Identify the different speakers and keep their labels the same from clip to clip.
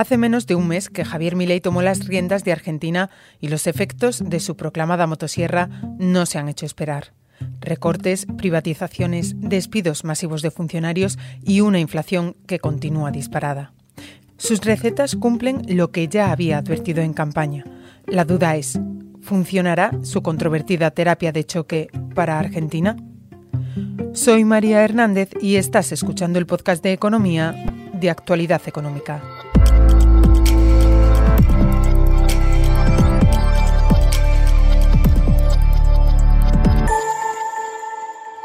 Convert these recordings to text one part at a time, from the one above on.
Speaker 1: Hace menos de un mes que Javier Milei tomó las riendas de Argentina y los efectos de su proclamada motosierra no se han hecho esperar. Recortes, privatizaciones, despidos masivos de funcionarios y una inflación que continúa disparada. Sus recetas cumplen lo que ya había advertido en campaña. La duda es, ¿funcionará su controvertida terapia de choque para Argentina? Soy María Hernández y estás escuchando el podcast de Economía de Actualidad Económica.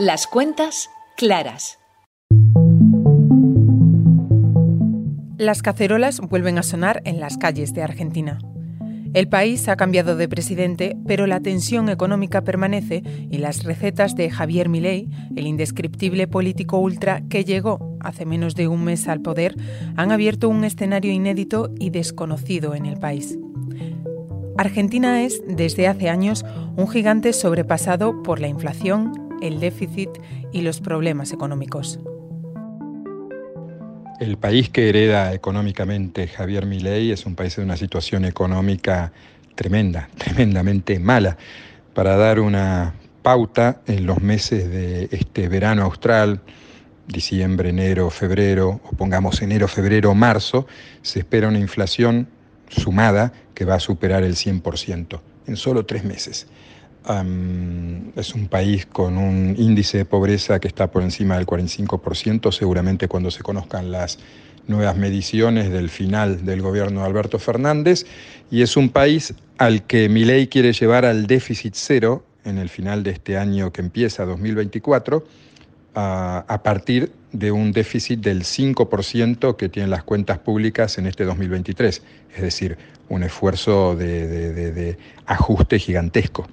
Speaker 2: Las cuentas claras.
Speaker 1: Las cacerolas vuelven a sonar en las calles de Argentina. El país ha cambiado de presidente, pero la tensión económica permanece y las recetas de Javier Milei, el indescriptible político ultra que llegó hace menos de un mes al poder, han abierto un escenario inédito y desconocido en el país. Argentina es, desde hace años, un gigante sobrepasado por la inflación, el déficit y los problemas económicos.
Speaker 3: El país que hereda económicamente Javier Milei es un país de una situación económica tremenda, tremendamente mala. Para dar una pauta, en los meses de este verano austral, diciembre, enero, febrero, o pongamos enero, febrero, marzo, se espera una inflación sumada que va a superar el 100% en solo tres meses es un país con un índice de pobreza que está por encima del 45%, seguramente cuando se conozcan las nuevas mediciones del final del gobierno de Alberto Fernández, y es un país al que Milei quiere llevar al déficit cero en el final de este año que empieza, 2024, a partir de un déficit del 5% que tienen las cuentas públicas en este 2023, es decir, un esfuerzo de ajuste gigantesco.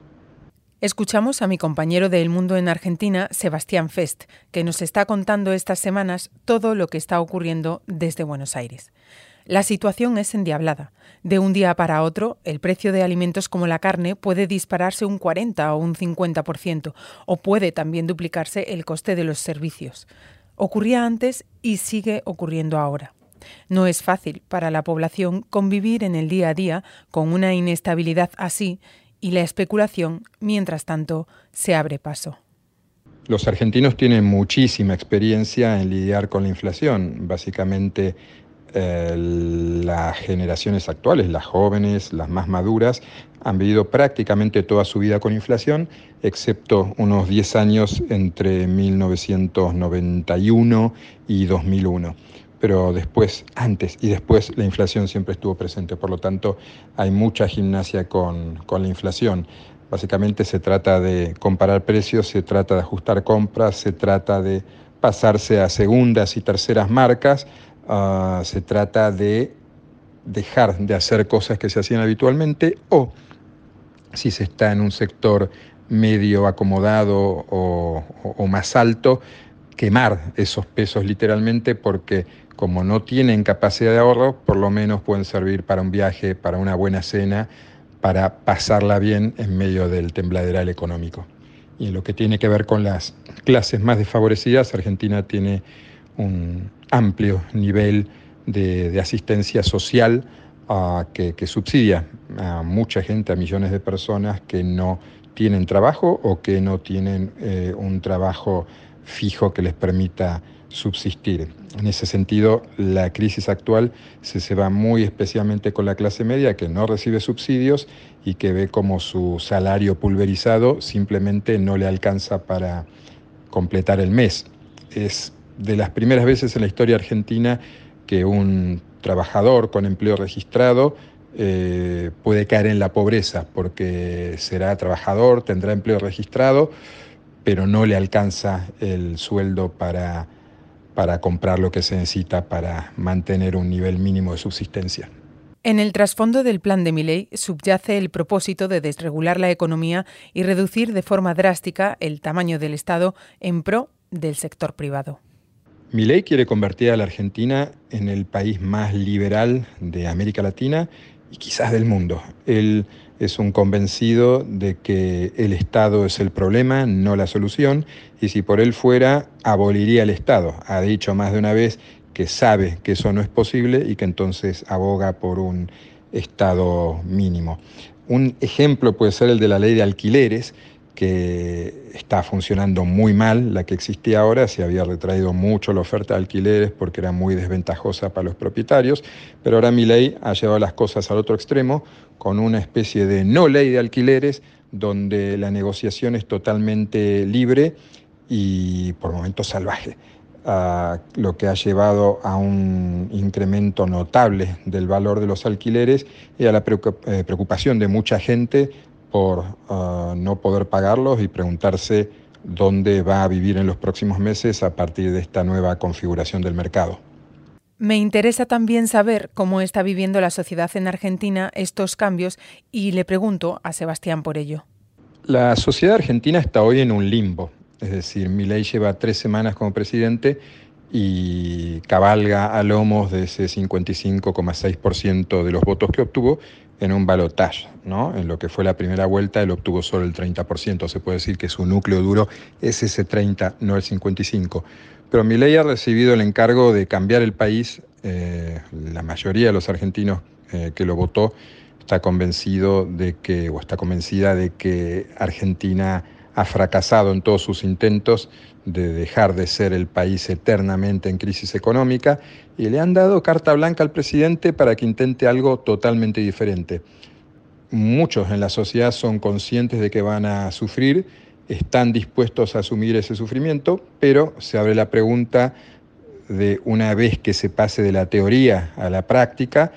Speaker 1: Escuchamos a mi compañero de El Mundo en Argentina, Sebastián Fest, que nos está contando estas semanas todo lo que está ocurriendo desde Buenos Aires. La situación es endiablada. De un día para otro, el precio de alimentos como la carne puede dispararse un 40 o un 50%, o puede también duplicarse el coste de los servicios. Ocurría antes y sigue ocurriendo ahora. No es fácil para la población convivir en el día a día con una inestabilidad así y la especulación, mientras tanto, se abre paso.
Speaker 3: Los argentinos tienen muchísima experiencia en lidiar con la inflación. Básicamente, eh, las generaciones actuales, las jóvenes, las más maduras, han vivido prácticamente toda su vida con inflación, excepto unos 10 años entre 1991 y 2001 pero después, antes y después, la inflación siempre estuvo presente. Por lo tanto, hay mucha gimnasia con, la inflación. Básicamente se trata de comparar precios, se trata de ajustar compras, se trata de pasarse a segundas y terceras marcas, ah, se trata de dejar de hacer cosas que se hacían habitualmente o si se está en un sector medio acomodado o más alto, quemar esos pesos literalmente porque como no tienen capacidad de ahorro, por lo menos pueden servir para un viaje, para una buena cena, para pasarla bien en medio del tembladeral económico. Y en lo que tiene que ver con las clases más desfavorecidas, Argentina tiene un amplio nivel de, asistencia social ah, que, subsidia a mucha gente, a millones de personas que no tienen trabajo o que no tienen eh, un trabajo fijo que les permita subsistir. En ese sentido, la crisis actual se, se va muy especialmente con la clase media que no recibe subsidios y que ve como su salario pulverizado simplemente no le alcanza para completar el mes. Es de las primeras veces en la historia argentina que un trabajador con empleo registrado eh, puede caer en la pobreza porque será trabajador, tendrá empleo registrado, pero no le alcanza el sueldo para para comprar lo que se necesita para mantener un nivel mínimo de subsistencia.
Speaker 1: En el trasfondo del plan de Milley subyace el propósito de desregular la economía y reducir de forma drástica el tamaño del Estado en pro del sector privado.
Speaker 3: Milley quiere convertir a la Argentina en el país más liberal de América Latina y quizás del mundo. Él es un convencido de que el Estado es el problema, no la solución, y si por él fuera, aboliría el Estado. Ha dicho más de una vez que sabe que eso no es posible y que entonces aboga por un Estado mínimo. Un ejemplo puede ser el de la ley de alquileres, que está funcionando muy mal, la que existía ahora, se había retraído mucho la oferta de alquileres porque era muy desventajosa para los propietarios, pero ahora mi ley ha llevado las cosas al otro extremo con una especie de no ley de alquileres donde la negociación es totalmente libre y por momentos salvaje, lo que ha llevado a un incremento notable del valor de los alquileres y a la eh, preocupación de mucha gente por ah, no poder pagarlos y preguntarse dónde va a vivir en los próximos meses a partir de esta nueva configuración del mercado.
Speaker 1: Me interesa también saber cómo está viviendo la sociedad en Argentina estos cambios y le pregunto a Sebastián por ello.
Speaker 3: La sociedad argentina está hoy en un limbo, es decir, Milei lleva tres semanas como presidente y cabalga a lomos de ese 55,6% de los votos que obtuvo en un balotaje, ¿no? En lo que fue la primera vuelta, él obtuvo solo el 30%. Se puede decir que su núcleo duro es ese 30, no el 55. Pero Milei ha recibido el encargo de cambiar el país. Eh, la mayoría de los argentinos eh, que lo votó está convencido de que, o está convencida de que Argentina ha fracasado en todos sus intentos de dejar de ser el país eternamente en crisis económica y le han dado carta blanca al presidente para que intente algo totalmente diferente. Muchos en la sociedad son conscientes de que van a sufrir, están dispuestos a asumir ese sufrimiento, pero se abre la pregunta de una vez que se pase de la teoría a la práctica,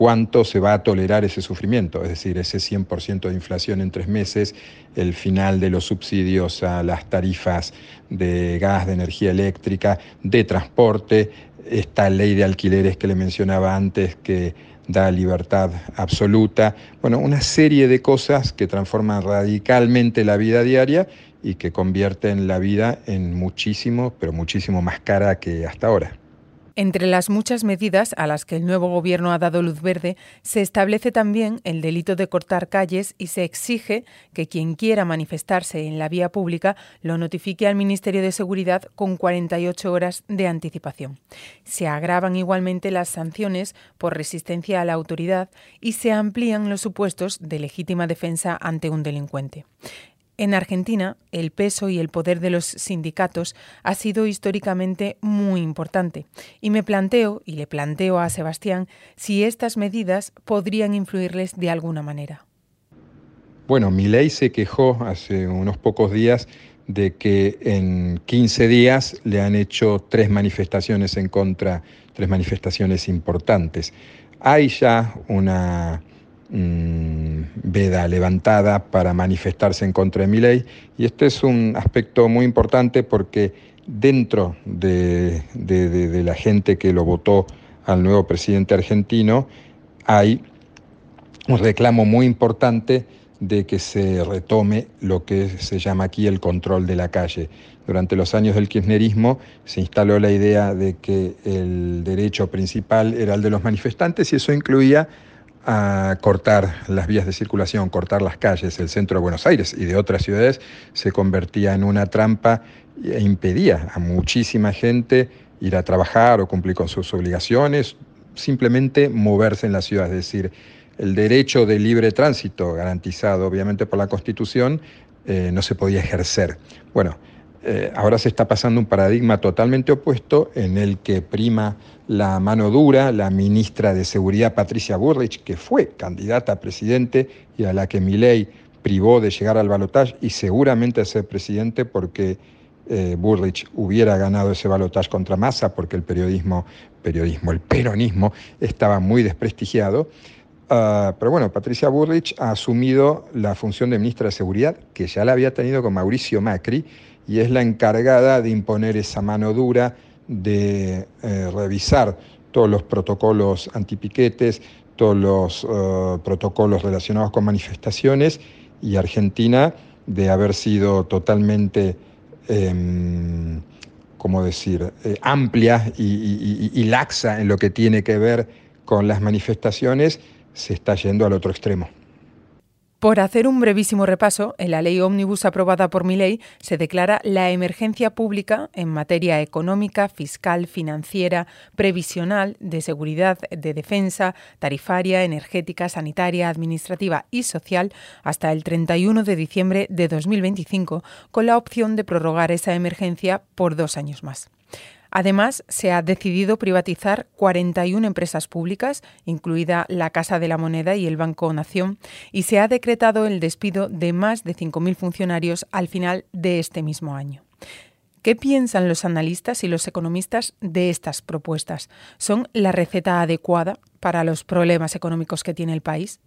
Speaker 3: cuánto se va a tolerar ese sufrimiento, es decir, ese 100% de inflación en tres meses, el final de los subsidios a las tarifas de gas, de energía eléctrica, de transporte, esta ley de alquileres que le mencionaba antes que da libertad absoluta, bueno, una serie de cosas que transforman radicalmente la vida diaria y que convierten la vida en muchísimo, pero muchísimo más cara que hasta ahora.
Speaker 1: Entre las muchas medidas a las que el nuevo Gobierno ha dado luz verde, se establece también el delito de cortar calles y se exige que quien quiera manifestarse en la vía pública lo notifique al Ministerio de Seguridad con 48 horas de anticipación. Se agravan igualmente las sanciones por resistencia a la autoridad y se amplían los supuestos de legítima defensa ante un delincuente. En Argentina, el peso y el poder de los sindicatos ha sido históricamente muy importante y me planteo, y le planteo a Sebastián, si estas medidas podrían influirles de alguna manera.
Speaker 3: Bueno, ley se quejó hace unos pocos días de que en 15 días le han hecho tres manifestaciones en contra, tres manifestaciones importantes. Hay ya una Mm, veda levantada para manifestarse en contra de mi ley. Y este es un aspecto muy importante porque dentro de, la gente que lo votó al nuevo presidente argentino hay un reclamo muy importante de que se retome lo que se llama aquí el control de la calle. Durante los años del kirchnerismo se instaló la idea de que el derecho principal era el de los manifestantes y eso incluía a cortar las vías de circulación, cortar las calles, el centro de Buenos Aires y de otras ciudades, se convertía en una trampa e impedía a muchísima gente ir a trabajar o cumplir con sus obligaciones, simplemente moverse en la ciudad, es decir, el derecho de libre tránsito, garantizado obviamente por la Constitución, eh, no se podía ejercer. Bueno, eh, ahora se está pasando un paradigma totalmente opuesto en el que prima la mano dura, la ministra de Seguridad Patricia Burrich, que fue candidata a presidente y a la que Milei privó de llegar al balotaje y seguramente a ser presidente porque eh, Burrich hubiera ganado ese balotaje contra Massa porque el periodismo, periodismo, el peronismo estaba muy desprestigiado. Ah, pero bueno, Patricia Burrich ha asumido la función de ministra de Seguridad, que ya la había tenido con Mauricio Macri, y es la encargada de imponer esa mano dura, de eh, revisar todos los protocolos antipiquetes, todos los eh, protocolos relacionados con manifestaciones y Argentina de haber sido totalmente, eh, ¿cómo decir?, eh, amplia y laxa en lo que tiene que ver con las manifestaciones, se está yendo al otro extremo.
Speaker 1: Por hacer un brevísimo repaso, en la ley ómnibus aprobada por mi ley se declara la emergencia pública en materia económica, fiscal, financiera, previsional, de seguridad, de defensa, tarifaria, energética, sanitaria, administrativa y social hasta el 31 de diciembre de 2025, con la opción de prorrogar esa emergencia por dos años más. Además, se ha decidido privatizar 41 empresas públicas, incluida la Casa de la Moneda y el Banco Nación, y se ha decretado el despido de más de 5.000 funcionarios al final de este mismo año. ¿Qué piensan los analistas y los economistas de estas propuestas? ¿Son la receta adecuada para los problemas económicos que tiene el país?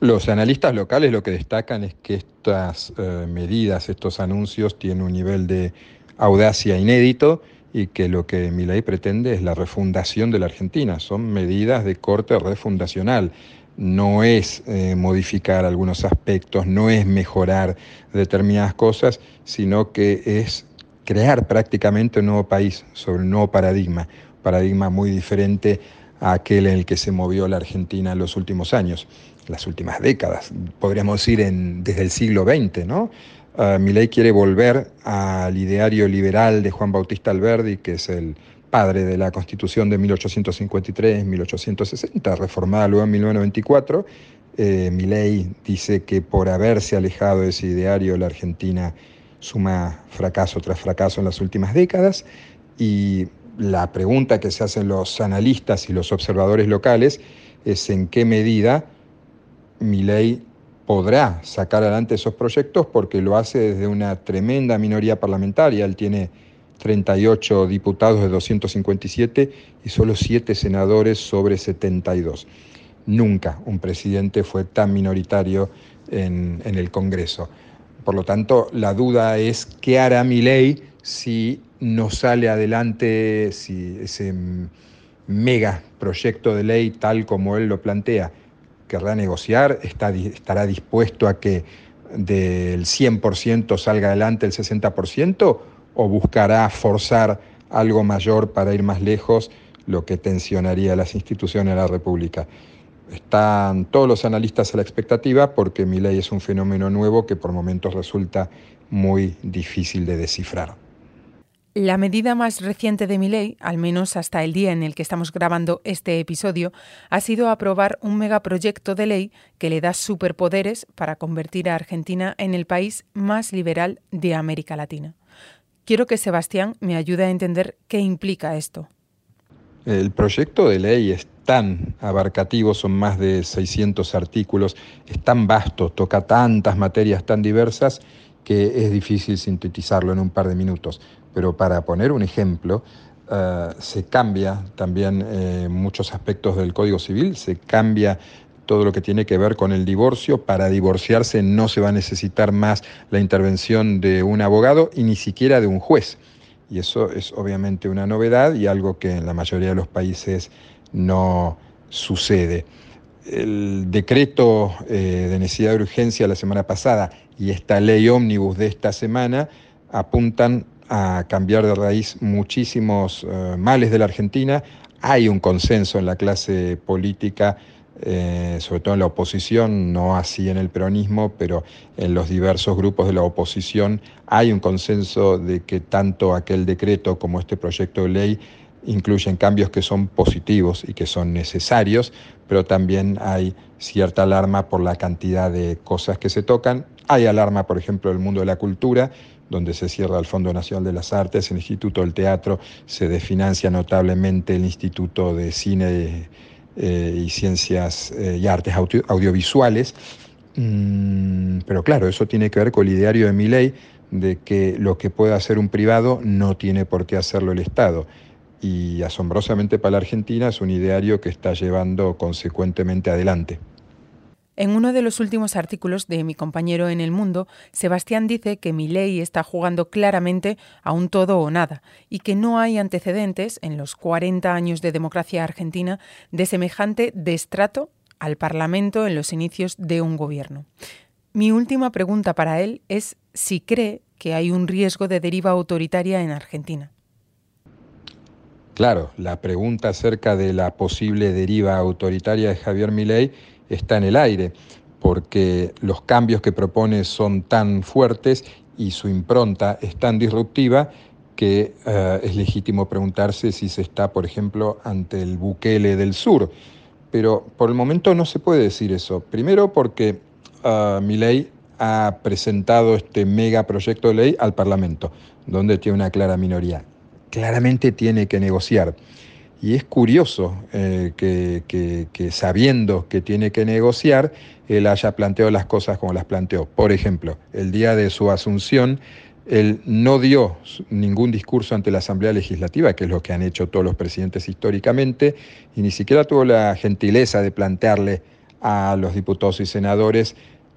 Speaker 3: Los analistas locales lo que destacan es que estas eh, medidas, estos anuncios tienen un nivel de audacia inédito y que lo que mi ley pretende es la refundación de la Argentina. Son medidas de corte refundacional. No es eh, modificar algunos aspectos, no es mejorar determinadas cosas, sino que es crear prácticamente un nuevo país sobre un nuevo paradigma, paradigma muy diferente a aquel en el que se movió la Argentina en los últimos años, las últimas décadas, podríamos decir desde el siglo XX, ¿no? Uh, Milei quiere volver al ideario liberal de Juan Bautista Alberdi, que es el padre de la Constitución de 1853-1860, reformada luego en 1994. Eh, Milei dice que por haberse alejado de ese ideario la Argentina suma fracaso tras fracaso en las últimas décadas y la pregunta que se hacen los analistas y los observadores locales es en qué medida Milei podrá sacar adelante esos proyectos porque lo hace desde una tremenda minoría parlamentaria. Él tiene 38 diputados de 257 y solo 7 senadores sobre 72. Nunca un presidente fue tan minoritario en, el Congreso. Por lo tanto, la duda es qué hará mi ley si no sale adelante ese mega proyecto de ley tal como él lo plantea querrá negociar, estará dispuesto a que del 100% salga adelante el 60% o buscará forzar algo mayor para ir más lejos, lo que tensionaría las instituciones de la República. Están todos los analistas a la expectativa porque mi ley es un fenómeno nuevo que por momentos resulta muy difícil de descifrar.
Speaker 1: La medida más reciente de mi ley, al menos hasta el día en el que estamos grabando este episodio, ha sido aprobar un megaproyecto de ley que le da superpoderes para convertir a Argentina en el país más liberal de América Latina. Quiero que Sebastián me ayude a entender qué implica esto.
Speaker 3: El proyecto de ley es tan abarcativo, son más de 600 artículos, es tan vasto, toca tantas materias tan diversas que es difícil sintetizarlo en un par de minutos. Pero para poner un ejemplo, eh, se cambia también eh, muchos aspectos del Código Civil, se cambia todo lo que tiene que ver con el divorcio. Para divorciarse no se va a necesitar más la intervención de un abogado y ni siquiera de un juez. Y eso es obviamente una novedad y algo que en la mayoría de los países no sucede. El decreto eh, de necesidad de urgencia la semana pasada y esta ley ómnibus de esta semana apuntan a cambiar de raíz muchísimos eh, males de la Argentina. Hay un consenso en la clase política, eh, sobre todo en la oposición, no así en el peronismo, pero en los diversos grupos de la oposición hay un consenso de que tanto aquel decreto como este proyecto de ley incluyen cambios que son positivos y que son necesarios, pero también hay cierta alarma por la cantidad de cosas que se tocan. Hay alarma, por ejemplo, del mundo de la cultura, donde se cierra el Fondo Nacional de las Artes, el Instituto del Teatro, se desfinancia notablemente el Instituto de Cine eh, y Ciencias eh, y Artes Audiovisuales. Mm, pero claro, eso tiene que ver con el ideario de mi ley de que lo que puede hacer un privado no tiene por qué hacerlo el Estado. Y asombrosamente para la Argentina es un ideario que está llevando consecuentemente adelante.
Speaker 1: En uno de los últimos artículos de mi compañero en El Mundo, Sebastián dice que mi ley está jugando claramente a un todo o nada y que no hay antecedentes en los 40 años de democracia argentina de semejante destrato al Parlamento en los inicios de un gobierno. Mi última pregunta para él es si cree que hay un riesgo de deriva autoritaria en Argentina.
Speaker 3: Claro, la pregunta acerca de la posible deriva autoritaria de Javier Milei está en el aire, porque los cambios que propone son tan fuertes y su impronta es tan disruptiva que eh, es legítimo preguntarse si se está, por ejemplo, ante el Bukele del Sur. Pero por el momento no se puede decir eso. Primero porque uh, Milei ha presentado este megaproyecto de ley al Parlamento, donde tiene una clara minoría. Claramente tiene que negociar. Y es curioso eh, que, sabiendo que tiene que negociar, él haya planteado las cosas como las planteó. Por ejemplo, el día de su asunción, él no dio ningún discurso ante la Asamblea Legislativa, que es lo que han hecho todos los presidentes históricamente, y ni siquiera tuvo la gentileza de plantearle a los diputados y senadores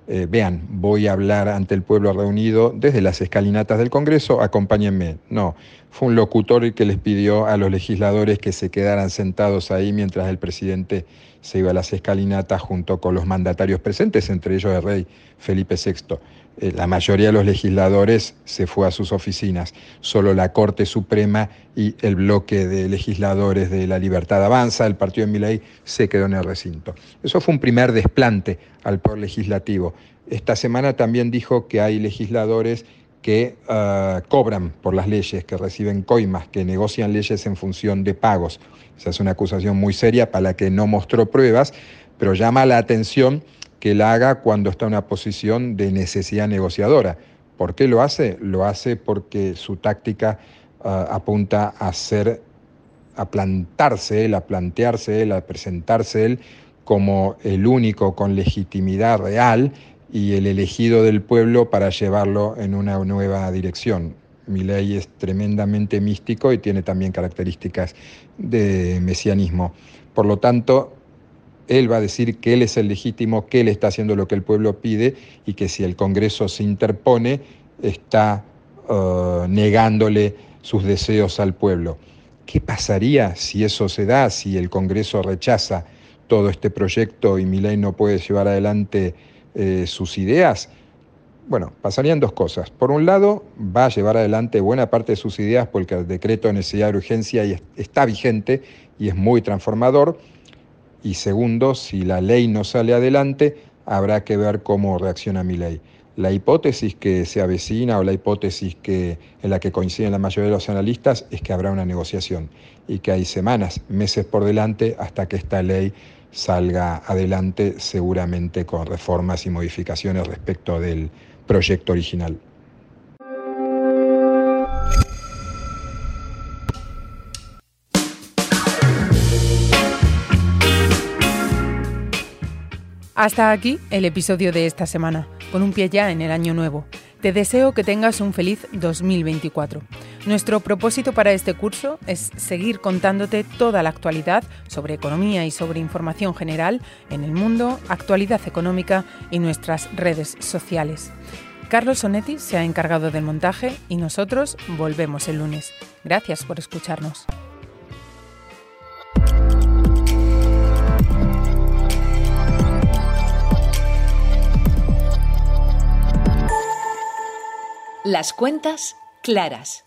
Speaker 3: eh, vean, voy a hablar ante el pueblo reunido desde las escalinatas del Congreso, acompáñenme. No, fue un locutor que les pidió a los legisladores que se quedaran sentados ahí mientras el presidente se iba a las escalinatas junto con los mandatarios presentes, entre ellos el rey Felipe VI. Eh, la mayoría de los legisladores se fue a sus oficinas, solo la Corte Suprema y el bloque de legisladores de la Libertad Avanza, el partido de Miley, se quedó en el recinto. Eso fue un primer desplante al poder legislativo. Esta semana también dijo que hay legisladores que ah, cobran por las leyes, que reciben coimas, que negocian leyes en función de pagos. Esa es una acusación muy seria para la que no mostró pruebas, pero llama la atención que la haga cuando está en una posición de necesidad negociadora. ¿Por qué lo hace? Lo hace porque su táctica ah, apunta a ser, a plantarse él, a plantearse él, a presentarse él como el único con legitimidad real y el elegido del pueblo para llevarlo en una nueva dirección. Mi ley es tremendamente místico y tiene también características de mesianismo. Por lo tanto, él va a decir que él es el legítimo, que él está haciendo lo que el pueblo pide y que si el Congreso se interpone, está uh, negándole sus deseos al pueblo. ¿Qué pasaría si eso se da, si el Congreso rechaza todo este proyecto y ley no puede llevar adelante eh, sus ideas? Bueno, pasarían dos cosas. Por un lado, va a llevar adelante buena parte de sus ideas porque el decreto de necesidad de urgencia está vigente y es muy transformador y segundo, si la ley no sale adelante, habrá que ver cómo reacciona mi ley. La hipótesis que se avecina o la hipótesis que, en la que coinciden la mayoría de los analistas es que habrá una negociación y que hay semanas, meses por delante hasta que esta ley salga adelante, seguramente con reformas y modificaciones respecto del proyecto original.
Speaker 1: Hasta aquí el episodio de esta semana, con un pie ya en el año nuevo. Te deseo que tengas un feliz 2024. Nuestro propósito para este curso es seguir contándote toda la actualidad sobre economía y sobre información general en el mundo, actualidad económica y nuestras redes sociales. Carlos Sonetti se ha encargado del montaje y nosotros volvemos el lunes. Gracias por escucharnos.
Speaker 2: Las cuentas claras.